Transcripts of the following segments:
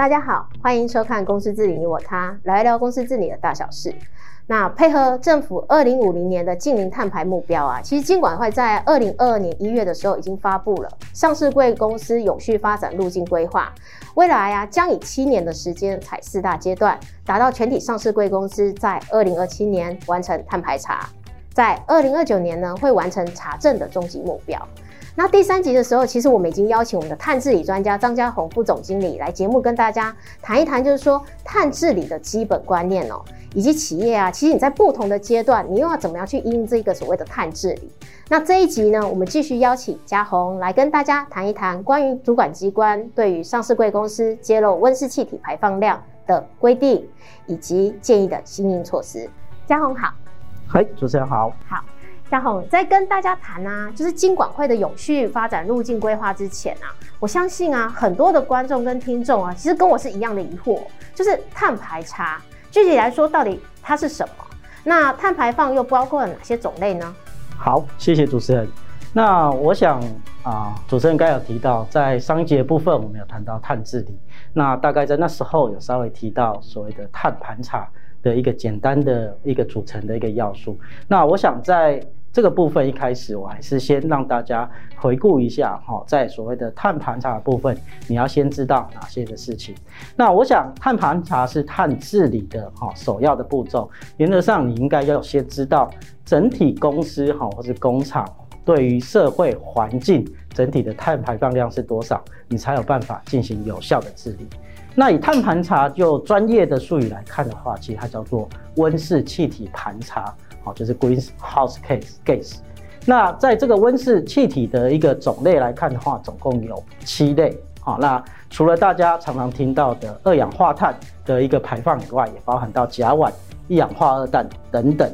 大家好，欢迎收看《公司治理你我他》，来聊公司治理的大小事。那配合政府二零五零年的净零碳排目标啊，其实金管会在二零二二年一月的时候已经发布了上市贵公司永续发展路径规划，未来啊将以七年的时间采四大阶段，达到全体上市贵公司在二零二七年完成碳排查，在二零二九年呢会完成查证的终极目标。那第三集的时候，其实我们已经邀请我们的碳治理专家张家宏副总经理来节目跟大家谈一谈，就是说碳治理的基本观念哦，以及企业啊，其实你在不同的阶段，你又要怎么样去应这个所谓的碳治理。那这一集呢，我们继续邀请家宏来跟大家谈一谈关于主管机关对于上市贵公司揭露温室气体排放量的规定以及建议的新应措施。家宏好，嗨，主持人好，好。家宏在跟大家谈啊，就是金管会的永续发展路径规划之前啊，我相信啊，很多的观众跟听众啊，其实跟我是一样的疑惑，就是碳排查，具体来说到底它是什么？那碳排放又包括了哪些种类呢？好，谢谢主持人。那我想啊，主持人刚有提到，在商节部分我们有谈到碳治理，那大概在那时候有稍微提到所谓的碳盘查的一个简单的一个组成的一个要素。那我想在这个部分一开始，我还是先让大家回顾一下哈，在所谓的碳盘查的部分，你要先知道哪些的事情。那我想，碳盘查是碳治理的哈首要的步骤。原则上，你应该要先知道整体公司哈或是工厂对于社会环境整体的碳排放量是多少，你才有办法进行有效的治理。那以碳盘查就专业的术语来看的话，其实它叫做温室气体盘查。好，就是 greenhouse case gas。那在这个温室气体的一个种类来看的话，总共有七类。好，那除了大家常常听到的二氧化碳的一个排放以外，也包含到甲烷、一氧化二氮等等。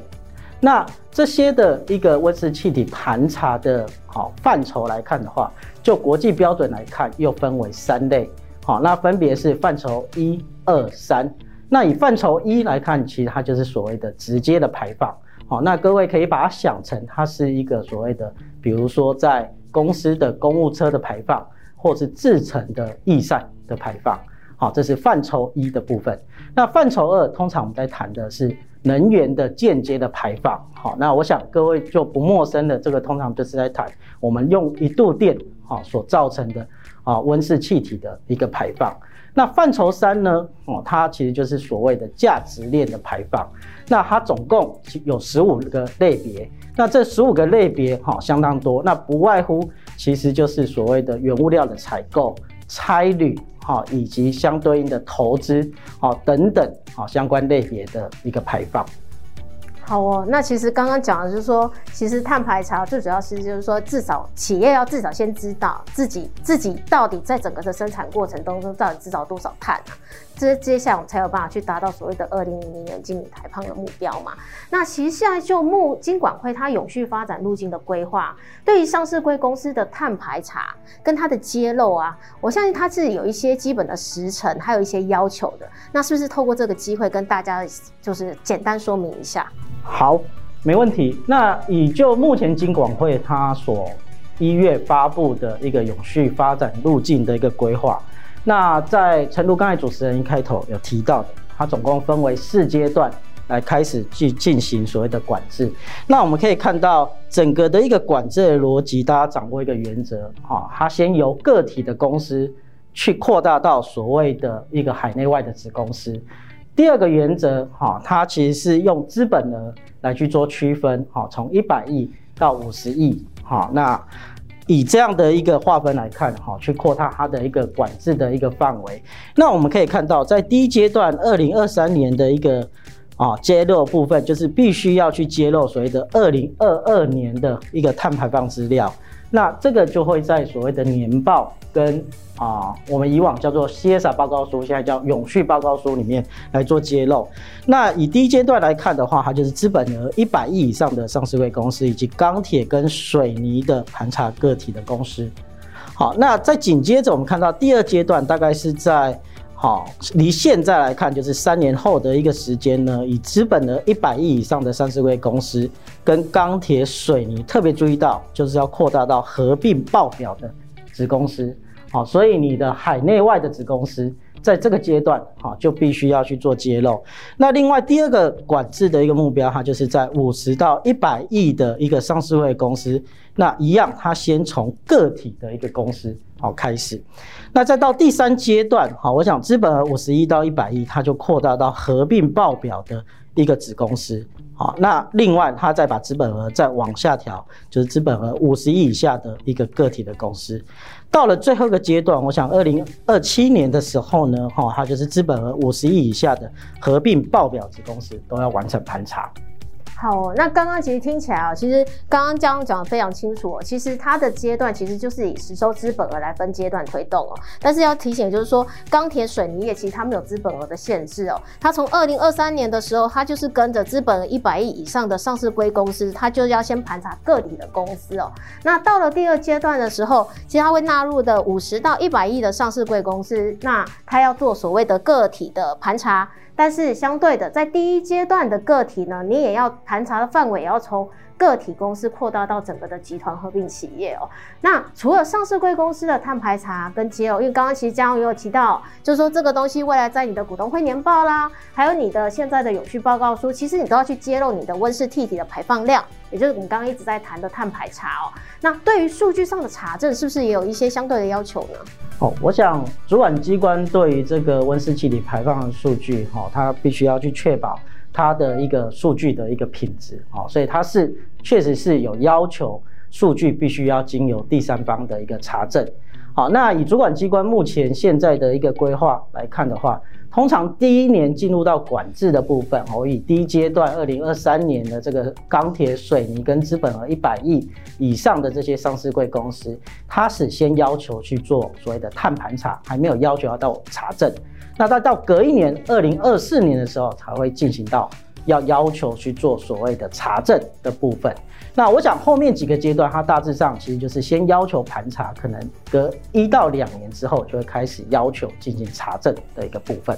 那这些的一个温室气体盘查的好范畴来看的话，就国际标准来看，又分为三类。好，那分别是范畴一、二、三。那以范畴一来看，其实它就是所谓的直接的排放。好，那各位可以把它想成，它是一个所谓的，比如说在公司的公务车的排放，或是制成的逸散的排放。好，这是范畴一的部分。那范畴二，通常我们在谈的是能源的间接的排放。好，那我想各位就不陌生的，这个通常就是在谈我们用一度电好所造成的啊温室气体的一个排放。那范畴三呢？哦，它其实就是所谓的价值链的排放。那它总共有十五个类别。那这十五个类别哈，相当多。那不外乎其实就是所谓的原物料的采购、差旅哈，以及相对应的投资哦等等哦相关类别的一个排放。好哦，那其实刚刚讲的就是说，其实碳排查最主要是就是说，至少企业要至少先知道自己自己到底在整个的生产过程当中到底制造多少碳啊，这接下来我们才有办法去达到所谓的二零零零年净零排放的目标嘛。那其实现在就目金管会它永续发展路径的规划，对于上市柜公司的碳排查跟它的揭露啊，我相信它是有一些基本的时程，还有一些要求的。那是不是透过这个机会跟大家就是简单说明一下？好，没问题。那以就目前金管会它所一月发布的一个永续发展路径的一个规划，那在诚如刚才主持人一开头有提到的，它总共分为四阶段来开始去进行所谓的管制。那我们可以看到整个的一个管制的逻辑，大家掌握一个原则哈，它先由个体的公司去扩大到所谓的一个海内外的子公司。第二个原则，哈，它其实是用资本额来去做区分，哈，从一百亿到五十亿，哈，那以这样的一个划分来看，哈，去扩大它的一个管制的一个范围。那我们可以看到，在第一阶段，二零二三年的一个啊揭露部分，就是必须要去揭露所谓的二零二二年的一个碳排放资料。那这个就会在所谓的年报跟啊，我们以往叫做 CSR 报告书，现在叫永续报告书里面来做揭露。那以第一阶段来看的话，它就是资本额一百亿以上的上市柜公司，以及钢铁跟水泥的盘查个体的公司。好，那在紧接着我们看到第二阶段，大概是在。好，离现在来看，就是三年后的一个时间呢，以资本的一百亿以上的上市公司跟钢铁、水泥，特别注意到，就是要扩大到合并报表的子公司。好，所以你的海内外的子公司在这个阶段，哈，就必须要去做揭露。那另外第二个管制的一个目标，它就是在五十到一百亿的一个上市柜公司，那一样，它先从个体的一个公司好开始，那再到第三阶段，好，我想资本额五十亿到一百亿，它就扩大到合并报表的一个子公司。好，那另外它再把资本额再往下调，就是资本额五十亿以下的一个个体的公司，到了最后一个阶段，我想二零二七年的时候呢，哈，它就是资本额五十亿以下的合并报表子公司都要完成盘查。好，那刚刚其实听起来啊，其实刚刚江讲的非常清楚哦。其实它的阶段其实就是以实收资本额来分阶段推动哦。但是要提醒就是说，钢铁水泥业其实它没有资本额的限制哦。它从二零二三年的时候，它就是跟着资本额一百亿以上的上市柜公司，它就要先盘查个体的公司哦。那到了第二阶段的时候，其实它会纳入的五十到一百亿的上市柜公司，那它要做所谓的个体的盘查。但是相对的，在第一阶段的个体呢，你也要盘查的范围也要从个体公司扩大到整个的集团合并企业哦。那除了上市贵公司的碳排查跟揭露，因为刚刚其实江总也有提到，就是说这个东西未来在你的股东会年报啦，还有你的现在的永续报告书，其实你都要去揭露你的温室气体的排放量，也就是我们刚刚一直在谈的碳排查哦。那对于数据上的查证，是不是也有一些相对的要求呢？哦，我想主管机关对于这个温室气体排放的数据，哈，它必须要去确保它的一个数据的一个品质，哦，所以它是确实是有要求，数据必须要经由第三方的一个查证。好，那以主管机关目前现在的一个规划来看的话。通常第一年进入到管制的部分，我以第一阶段二零二三年的这个钢铁、水泥跟资本额一百亿以上的这些上市贵公司，它是先要求去做所谓的碳盘查，还没有要求要到查证。那到到隔一年二零二四年的时候，才会进行到要要求去做所谓的查证的部分。那我想后面几个阶段，它大致上其实就是先要求盘查，可能隔一到两年之后就会开始要求进行查证的一个部分。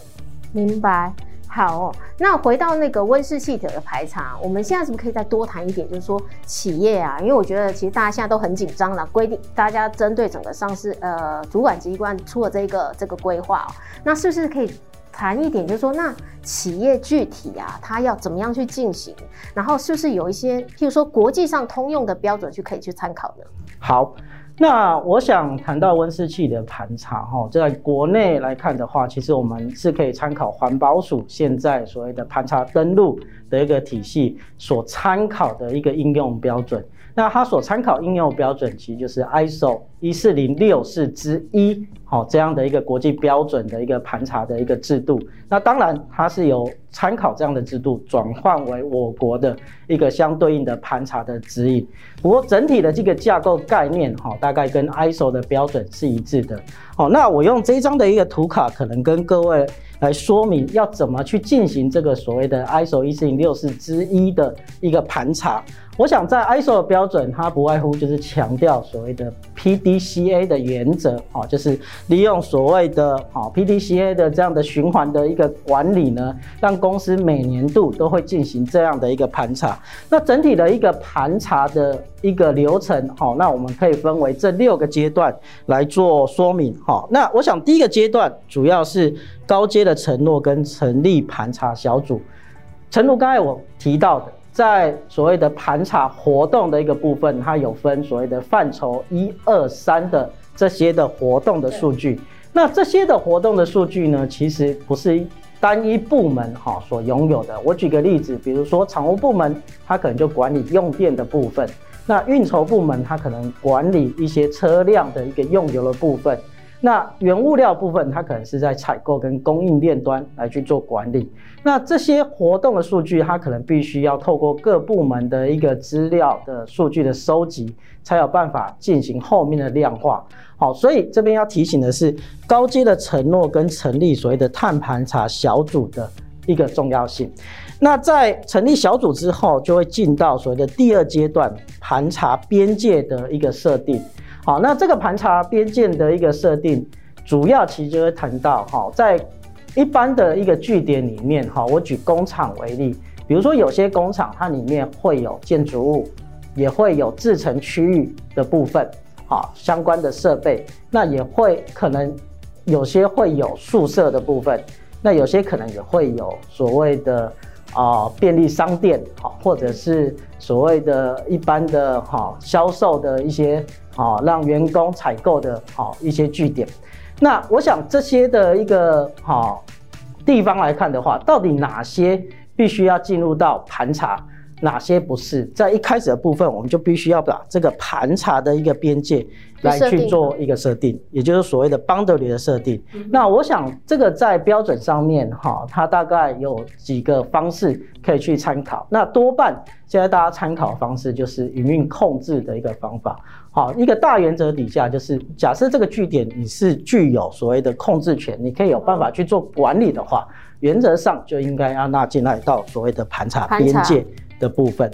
明白，好。那回到那个温室气体的排查，我们现在是不是可以再多谈一点？就是说企业啊，因为我觉得其实大家现在都很紧张了，规定大家针对整个上市呃主管机关出了这个这个规划哦，那是不是可以？谈一点，就是说，那企业具体啊，它要怎么样去进行？然后是不是有一些，譬如说国际上通用的标准，去可以去参考呢？好，那我想谈到温室气的盘查哈，在国内来看的话，其实我们是可以参考环保署现在所谓的盘查登录的一个体系所参考的一个应用标准。那它所参考应用标准，其实就是 ISO 一四零六四之一，好，这样的一个国际标准的一个盘查的一个制度。那当然，它是由参考这样的制度转换为我国的一个相对应的盘查的指引。不过整体的这个架构概念，哈，大概跟 ISO 的标准是一致的。好，那我用这张的一个图卡，可能跟各位来说明要怎么去进行这个所谓的 ISO 一四零六四之一的一个盘查。我想在 ISO 的标准，它不外乎就是强调所谓的 PDCA 的原则，哦，就是利用所谓的哦 PDCA 的这样的循环的一个管理呢，让公司每年度都会进行这样的一个盘查。那整体的一个盘查的一个流程，好，那我们可以分为这六个阶段来做说明，好。那我想第一个阶段主要是高阶的承诺跟成立盘查小组。承诺刚才我提到的。在所谓的盘查活动的一个部分，它有分所谓的范畴一二三的这些的活动的数据。那这些的活动的数据呢，其实不是单一部门哈所拥有的。我举个例子，比如说厂务部门，它可能就管理用电的部分；那运筹部门，它可能管理一些车辆的一个用油的部分。那原物料部分，它可能是在采购跟供应链端来去做管理。那这些活动的数据，它可能必须要透过各部门的一个资料的数据的收集，才有办法进行后面的量化。好，所以这边要提醒的是，高阶的承诺跟成立所谓的碳盘查小组的一个重要性。那在成立小组之后，就会进到所谓的第二阶段盘查边界的一个设定。好，那这个盘查边界的一个设定，主要其实就会谈到，哈，在一般的一个据点里面，哈，我举工厂为例，比如说有些工厂它里面会有建筑物，也会有制程区域的部分，好，相关的设备，那也会可能有些会有宿舍的部分，那有些可能也会有所谓的啊、便利商店，好，或者是所谓的一般的哈销售的一些啊让员工采购的哦一些据点。那我想这些的一个哦地方来看的话，到底哪些必须要进入到盘查？哪些不是？在一开始的部分，我们就必须要把这个盘查的一个边界来去做一个设定，也就是所谓的 boundary 的设定。那我想这个在标准上面哈，它大概有几个方式可以去参考。那多半现在大家参考的方式就是营运控制的一个方法。好，一个大原则底下就是，假设这个据点你是具有所谓的控制权，你可以有办法去做管理的话，原则上就应该要纳进来到所谓的盘查边界。的部分，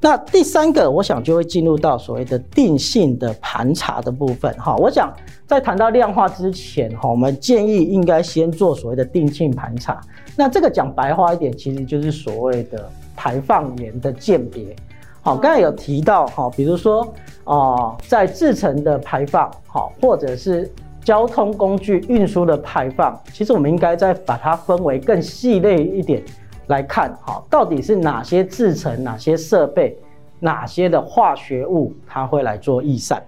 那第三个，我想就会进入到所谓的定性的盘查的部分哈。我想在谈到量化之前哈，我们建议应该先做所谓的定性盘查。那这个讲白话一点，其实就是所谓的排放源的鉴别。好，刚才有提到哈，比如说啊，在制成的排放，好，或者是交通工具运输的排放，其实我们应该再把它分为更细类一点。来看，哈，到底是哪些制成、哪些设备、哪些的化学物，它会来做逸散，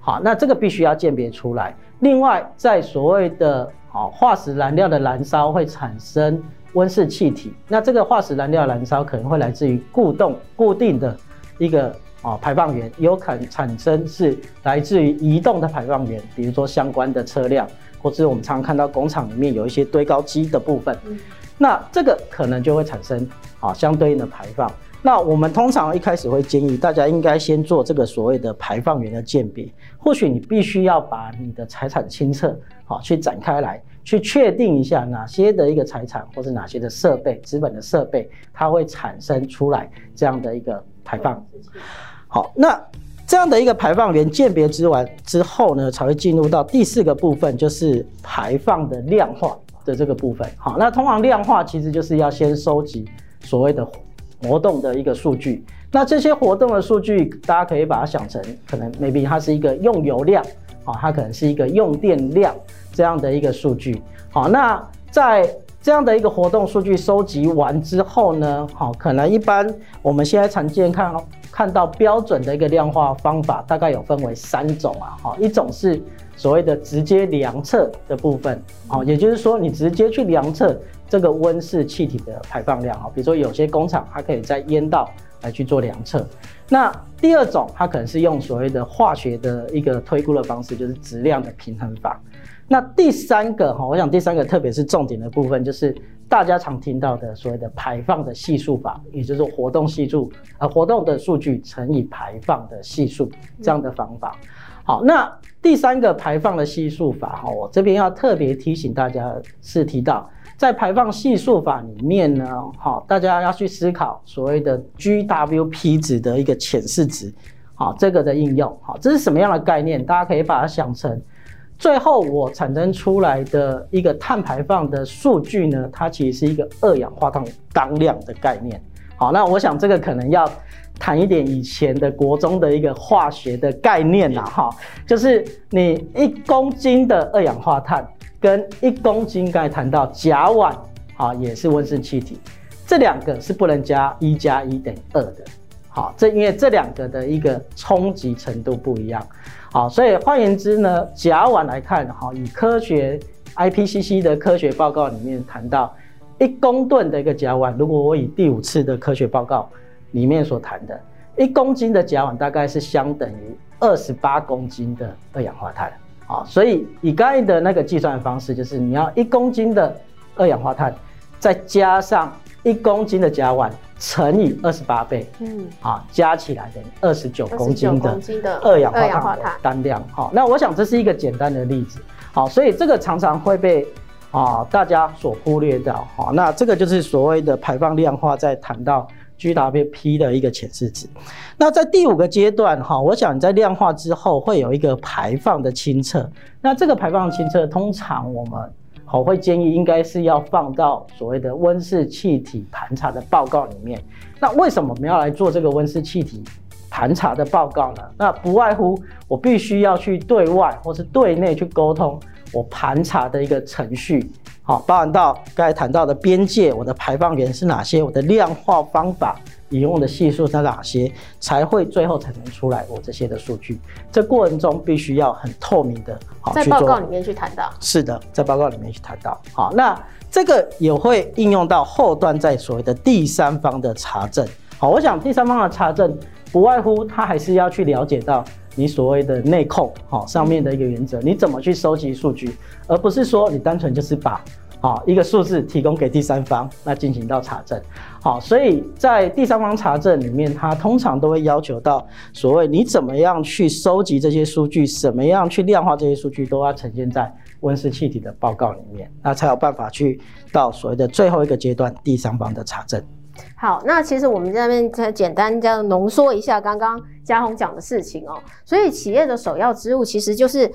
好，那这个必须要鉴别出来。另外，在所谓的好化石燃料的燃烧会产生温室气体，那这个化石燃料燃烧可能会来自于固动固定的一个啊排放源，有可能产生是来自于移动的排放源，比如说相关的车辆，或者我们常看到工厂里面有一些堆高机的部分。那这个可能就会产生啊相对应的排放。那我们通常一开始会建议大家应该先做这个所谓的排放源的鉴别。或许你必须要把你的财产清册好去展开来，去确定一下哪些的一个财产或是哪些的设备、资本的设备，它会产生出来这样的一个排放。好，那这样的一个排放源鉴别之完之后呢，才会进入到第四个部分，就是排放的量化。的这个部分，好，那通常量化其实就是要先收集所谓的活动的一个数据。那这些活动的数据，大家可以把它想成，可能 maybe 它是一个用油量，啊，它可能是一个用电量这样的一个数据。好，那在这样的一个活动数据收集完之后呢，好，可能一般我们现在常见看看到标准的一个量化方法，大概有分为三种啊，好，一种是。所谓的直接量测的部分，哦，也就是说，你直接去量测这个温室气体的排放量啊，比如说有些工厂它可以在烟道来去做量测。那第二种，它可能是用所谓的化学的一个推估的方式，就是质量的平衡法。那第三个哈，我想第三个特别是重点的部分，就是大家常听到的所谓的排放的系数法，也就是活动系数，呃，活动的数据乘以排放的系数这样的方法。好，那第三个排放的系数法哈，我这边要特别提醒大家是提到，在排放系数法里面呢，好，大家要去思考所谓的 GWP 值的一个潜势值，好，这个的应用，好，这是什么样的概念？大家可以把它想成，最后我产生出来的一个碳排放的数据呢，它其实是一个二氧化碳当量的概念。好，那我想这个可能要。谈一点以前的国中的一个化学的概念呐，哈，就是你一公斤的二氧化碳跟一公斤，刚才谈到甲烷，啊，也是温室气体，这两个是不能加一加一等于二的，好，这因为这两个的一个冲击程度不一样，好，所以换言之呢，甲烷来看，哈，以科学 IPCC 的科学报告里面谈到一公吨的一个甲烷，如果我以第五次的科学报告。里面所谈的一公斤的甲烷大概是相等于二十八公斤的二氧化碳，啊，所以以刚才的那个计算方式，就是你要一公斤的二氧化碳，再加上一公斤的甲烷乘以二十八倍，嗯，啊，加起来等于二十九公斤的二氧化碳单量，好，那我想这是一个简单的例子，好，所以这个常常会被啊大家所忽略掉，好，那这个就是所谓的排放量化，在谈到。GWP 的一个潜势值，那在第五个阶段哈，我想在量化之后会有一个排放的清测。那这个排放清测，通常我们好会建议应该是要放到所谓的温室气体盘查的报告里面。那为什么我们要来做这个温室气体盘查的报告呢？那不外乎我必须要去对外或是对内去沟通。我盘查的一个程序，好，包含到刚才谈到的边界，我的排放源是哪些，我的量化方法引用的系数是哪些，才会最后才能出来我这些的数据。这过程中必须要很透明的，好，在报告里面去谈到。是的，在报告里面去谈到。好，那这个也会应用到后端，在所谓的第三方的查证。好，我想第三方的查证不外乎他还是要去了解到你所谓的内控，好，上面的一个原则，你怎么去收集数据，而不是说你单纯就是把啊一个数字提供给第三方，那进行到查证。好，所以在第三方查证里面，它通常都会要求到所谓你怎么样去收集这些数据，怎么样去量化这些数据，都要呈现在温室气体的报告里面，那才有办法去到所谓的最后一个阶段，第三方的查证。好，那其实我们在那边再简单这样浓缩一下刚刚嘉宏讲的事情哦。所以企业的首要之务其实就是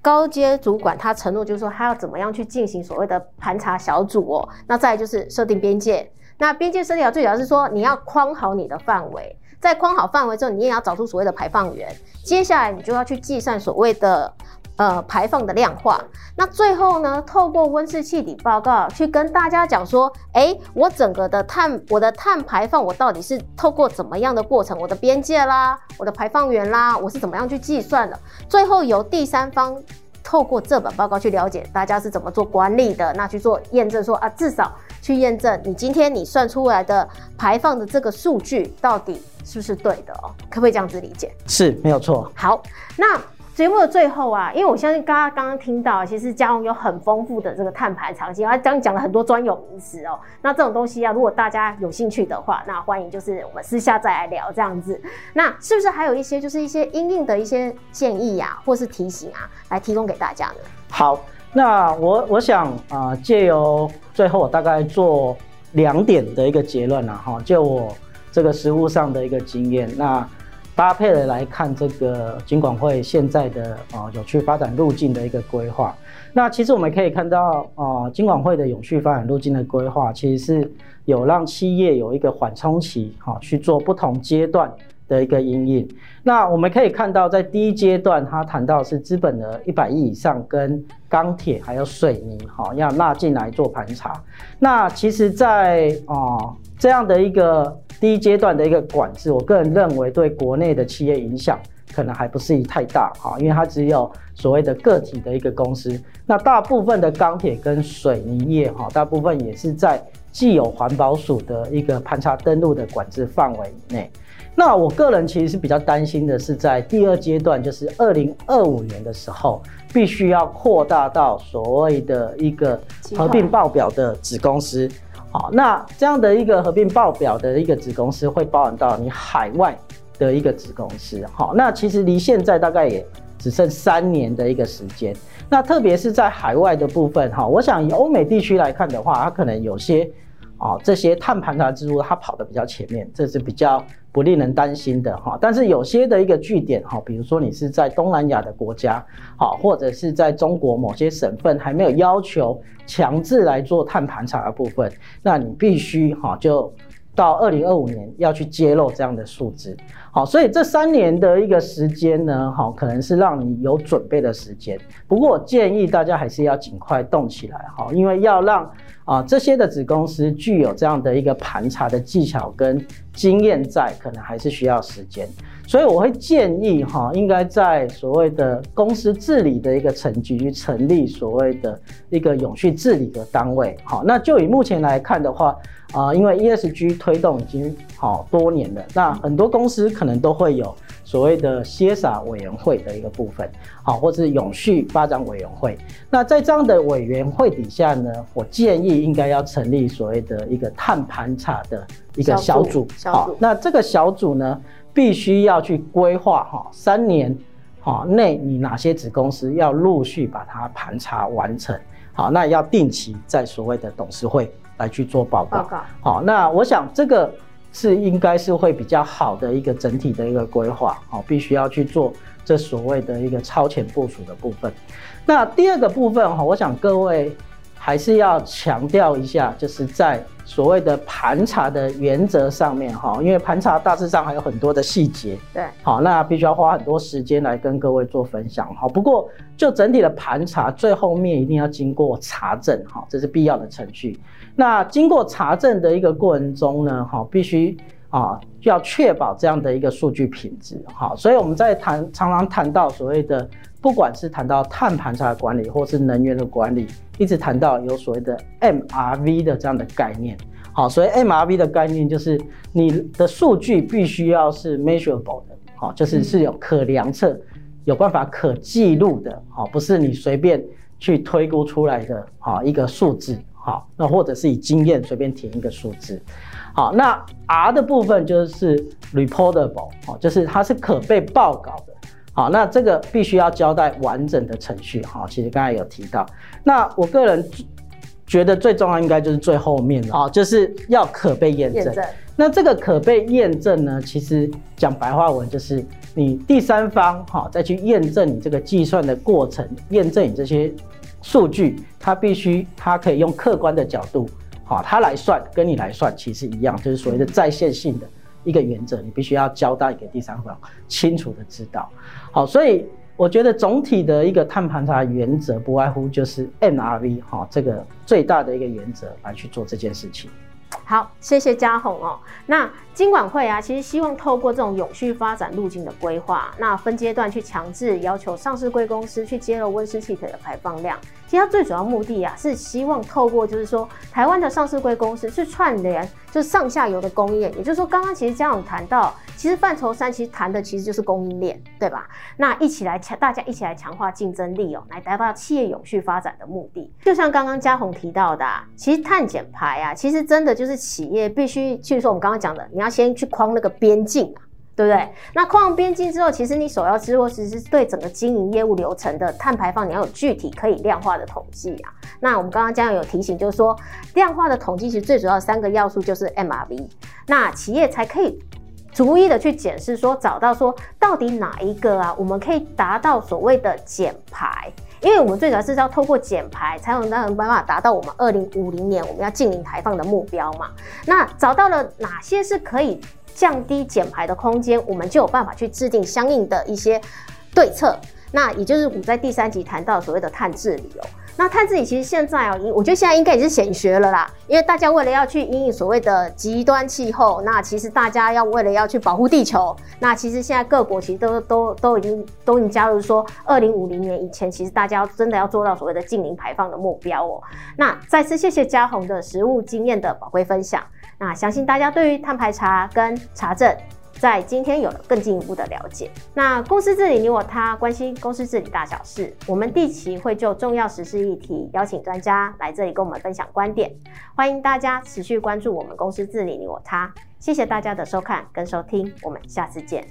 高阶主管他承诺，就是说他要怎么样去进行所谓的盘查小组哦。那再来就是设定边界，那边界设定好，最主要是说你要框好你的范围，在框好范围之后，你也要找出所谓的排放源，接下来你就要去计算所谓的。呃，排放的量化，那最后呢，透过温室气体报告去跟大家讲说，哎、我整个的碳，我的碳排放，我到底是透过怎么样的过程，我的边界啦，我的排放源啦，我是怎么样去计算的？最后由第三方透过这本报告去了解大家是怎么做管理的，那去做验证说啊，至少去验证你今天你算出来的排放的这个数据到底是不是对的哦？可不可以这样子理解？是，没有错。好，那。节目的最后啊，因为我相信大家刚刚听到，其实嘉荣有很丰富的这个碳盘查经验，他刚讲了很多专有名词哦。那这种东西啊，如果大家有兴趣的话，那欢迎就是我们私下再来聊这样子。那是不是还有一些就是一些应应的一些建议呀、啊，或是提醒啊，来提供给大家呢？好，那我我想啊，借由最后我大概做两点的一个结论啊，哈，就我这个实务上的一个经验，那。搭配的来看，这个金管会现在的啊永续发展路径的一个规划。那其实我们可以看到啊，金管会的永续发展路径的规划，其实是有让企业有一个缓冲期，哈，去做不同阶段的一个阴影。那我们可以看到，在第一阶段，他谈到是资本额一百亿以上跟钢铁还有水泥，哈，要纳进来做盘查。那其实在，在啊这样的一个。第一阶段的一个管制，我个人认为对国内的企业影响可能还不是太大哈，因为它只有所谓的个体的一个公司。那大部分的钢铁跟水泥业哈，大部分也是在既有环保署的一个盘查登录的管制范围内。那我个人其实是比较担心的是，在第二阶段，就是二零二五年的时候，必须要扩大到所谓的一个合并报表的子公司。好，那这样的一个合并报表的一个子公司会包含到你海外的一个子公司。好，那其实离现在大概也只剩三年的一个时间。那特别是在海外的部分，哈，我想以欧美地区来看的话，它可能有些啊这些碳盘查之路它跑得比较前面，这是比较。不令人担心的哈，但是有些的一个据点哈，比如说你是在东南亚的国家，好，或者是在中国某些省份还没有要求强制来做碳盘查的部分，那你必须哈就到二零二五年要去揭露这样的数字，好，所以这三年的一个时间呢，好，可能是让你有准备的时间。不过我建议大家还是要尽快动起来哈，因为要让。啊，这些的子公司具有这样的一个盘查的技巧跟经验在，可能还是需要时间，所以我会建议哈，应该在所谓的公司治理的一个层级去成立所谓的一个永续治理的单位。好，那就以目前来看的话，啊，因为 ESG 推动已经好多年了，那很多公司可能都会有。所谓的 CSR 委员会的一个部分，好，或是永续发展委员会。那在这样的委员会底下呢，我建议应该要成立所谓的一个碳盘查的一个小组。好，那这个小组呢，必须要去规划哈，三年哈内你哪些子公司要陆续把它盘查完成。好，那要定期在所谓的董事会来去做报告。报告。好，那我想这个。是应该是会比较好的一个整体的一个规划，好，必须要去做这所谓的一个超前部署的部分。那第二个部分哈，我想各位还是要强调一下，就是在所谓的盘查的原则上面哈，因为盘查大致上还有很多的细节，对，好，那必须要花很多时间来跟各位做分享哈。不过就整体的盘查，最后面一定要经过查证哈，这是必要的程序。那经过查证的一个过程中呢，哈，必须啊要确保这样的一个数据品质哈。所以我们在谈常常谈到所谓的。不管是谈到碳盘查的管理，或是能源的管理，一直谈到有所谓的 MRV 的这样的概念。好，所以 MRV 的概念就是你的数据必须要是 measurable 的，好，就是是有可量测、有办法可记录的，好，不是你随便去推估出来的，好一个数字，好，那或者是以经验随便填一个数字。好，那 R 的部分就是 reportable，好，就是它是可被报告的。好，那这个必须要交代完整的程序哈。其实刚才有提到，那我个人觉得最重要应该就是最后面了，就是要可被验证。验证。那这个可被验证呢，其实讲白话文就是你第三方哈再去验证你这个计算的过程，验证你这些数据，它必须它可以用客观的角度，好，它来算跟你来算其实一样，就是所谓的在线性的。一个原则，你必须要交代给第三方，清楚的知道。好，所以我觉得总体的一个碳盘查原则，不外乎就是 N R V 哈，这个最大的一个原则来去做这件事情。好，谢谢嘉宏哦。那金管会啊，其实希望透过这种永续发展路径的规划，那分阶段去强制要求上市柜公司去揭露温室气体的排放量。其实它最主要目的啊，是希望透过就是说，台湾的上市柜公司去串联，就是上下游的供应链。也就是说，刚刚其实嘉宏谈到，其实范畴三其实谈的其实就是供应链，对吧？那一起来强，大家一起来强化竞争力哦，来达到企业永续发展的目的。就像刚刚嘉宏提到的，啊，其实碳减排啊，其实真的就是企业必须去说我们刚刚讲的，你要先去框那个边境啊。对不对？那框完边境之后，其实你首要之货其实是对整个经营业务流程的碳排放，你要有具体可以量化的统计啊。那我们刚刚嘉宏有提醒，就是说量化的统计其实最主要三个要素就是 MRV，那企业才可以逐一的去检视说，找到说到底哪一个啊，我们可以达到所谓的减排，因为我们最主要是要透过减排，才有那种办法达到我们二零五零年我们要净零排放的目标嘛。那找到了哪些是可以降低减排的空间，我们就有办法去制定相应的一些对策。那也就是我们在第三集谈到所谓的碳治理哦。那碳治理其实现在哦，我觉得现在应该也是显学了啦。因为大家为了要去因应所谓的极端气候，那其实大家要为了要去保护地球，那其实现在各国其实都都都已经都已经加入说，二零五零年以前，其实大家真的要做到所谓的净零排放的目标哦。那再次谢谢嘉宏的实务经验的宝贵分享。那相信大家对于碳排查跟查证，在今天有了更进一步的了解，那公司治理你我他。关心公司治理大小事，我们第期会就重要实事议题邀请专家来这里跟我们分享观点。欢迎大家持续关注我们公司治理你我他，谢谢大家的收看跟收听，我们下次见。